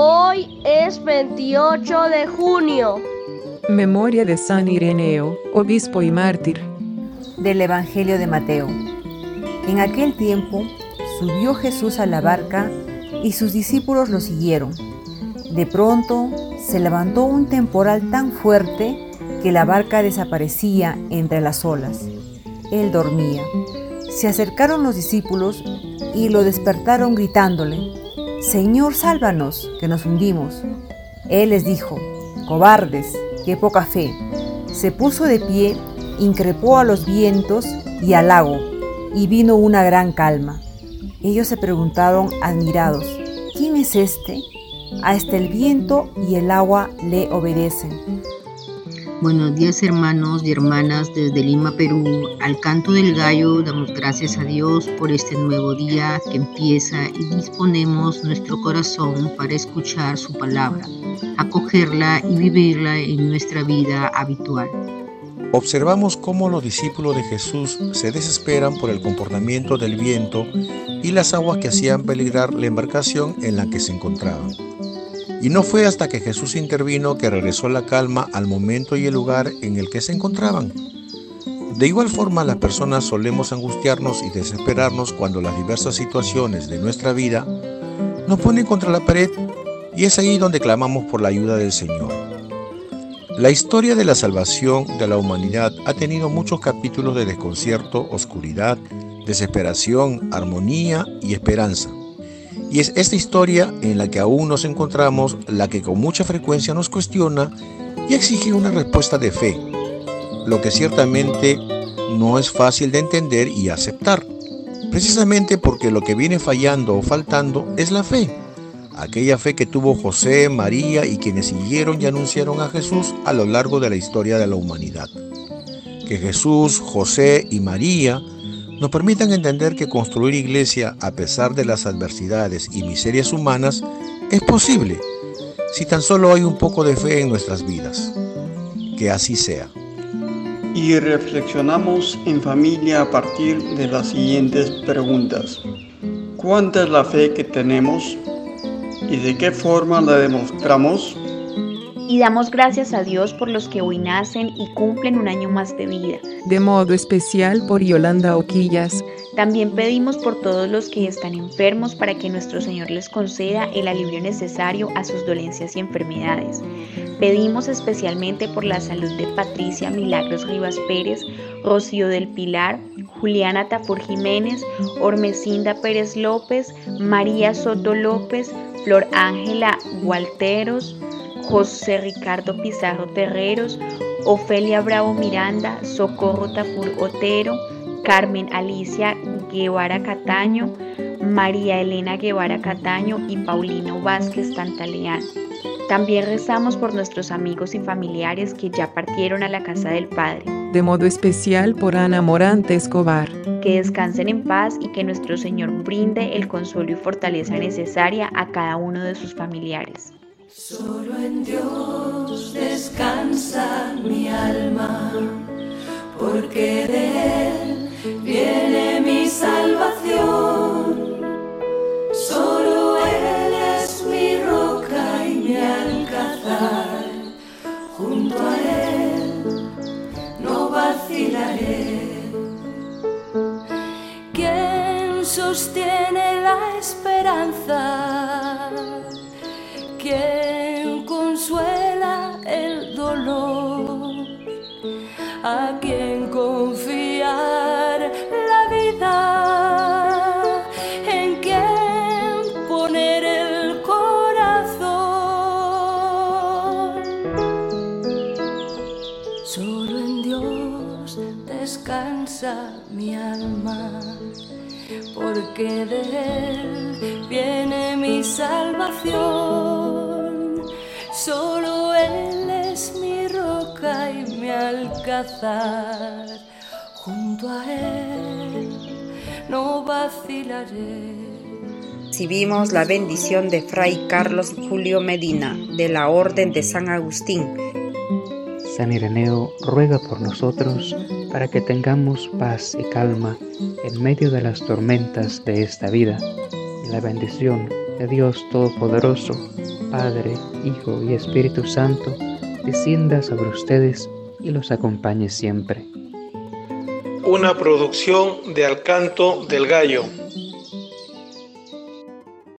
Hoy es 28 de junio. Memoria de San Ireneo, obispo y mártir. Del Evangelio de Mateo. En aquel tiempo subió Jesús a la barca y sus discípulos lo siguieron. De pronto se levantó un temporal tan fuerte que la barca desaparecía entre las olas. Él dormía. Se acercaron los discípulos y lo despertaron gritándole, Señor, sálvanos, que nos hundimos. Él les dijo, cobardes, qué poca fe. Se puso de pie, increpó a los vientos y al lago, y vino una gran calma. Ellos se preguntaron admirados, ¿quién es este? A este el viento y el agua le obedecen. Buenos días hermanos y hermanas desde Lima, Perú. Al canto del gallo damos gracias a Dios por este nuevo día que empieza y disponemos nuestro corazón para escuchar su palabra, acogerla y vivirla en nuestra vida habitual. Observamos cómo los discípulos de Jesús se desesperan por el comportamiento del viento y las aguas que hacían peligrar la embarcación en la que se encontraban. Y no fue hasta que Jesús intervino que regresó la calma al momento y el lugar en el que se encontraban. De igual forma, las personas solemos angustiarnos y desesperarnos cuando las diversas situaciones de nuestra vida nos ponen contra la pared y es ahí donde clamamos por la ayuda del Señor. La historia de la salvación de la humanidad ha tenido muchos capítulos de desconcierto, oscuridad, desesperación, armonía y esperanza. Y es esta historia en la que aún nos encontramos la que con mucha frecuencia nos cuestiona y exige una respuesta de fe, lo que ciertamente no es fácil de entender y aceptar, precisamente porque lo que viene fallando o faltando es la fe, aquella fe que tuvo José, María y quienes siguieron y anunciaron a Jesús a lo largo de la historia de la humanidad. Que Jesús, José y María nos permitan entender que construir iglesia a pesar de las adversidades y miserias humanas es posible si tan solo hay un poco de fe en nuestras vidas. Que así sea. Y reflexionamos en familia a partir de las siguientes preguntas. ¿Cuánta es la fe que tenemos y de qué forma la demostramos? Y damos gracias a Dios por los que hoy nacen y cumplen un año más de vida. De modo especial por Yolanda Oquillas. También pedimos por todos los que están enfermos para que nuestro Señor les conceda el alivio necesario a sus dolencias y enfermedades. Pedimos especialmente por la salud de Patricia Milagros Rivas Pérez, Rocío del Pilar, Juliana Tafur Jiménez, Ormecinda Pérez López, María Soto López, Flor Ángela Gualteros, José Ricardo Pizarro Terreros, Ofelia Bravo Miranda, Socorro Tafur Otero, Carmen Alicia Guevara Cataño, María Elena Guevara Cataño y Paulino Vázquez Tantaleán. También rezamos por nuestros amigos y familiares que ya partieron a la casa del Padre. De modo especial por Ana Morante Escobar. Que descansen en paz y que nuestro Señor brinde el consuelo y fortaleza necesaria a cada uno de sus familiares. Solo en Dios descansa mi alma, porque de Él viene mi salvación. Solo Él es mi roca y mi alcázar, junto a Él no vacilaré. ¿Quién sostiene la esperanza? ¿Quién consuela el dolor? ¿A quién confiar la vida? ¿En quién poner el corazón? Solo en Dios descansa mi alma, porque de Él viene mi salvación. Mi alcázar. Junto a Él no vacilaré. Recibimos la bendición de Fray Carlos Julio Medina, de la Orden de San Agustín. San Ireneo ruega por nosotros para que tengamos paz y calma en medio de las tormentas de esta vida. Y la bendición de Dios Todopoderoso, Padre, Hijo y Espíritu Santo, descienda sobre ustedes y los acompañe siempre. Una producción de Alcanto del Gallo.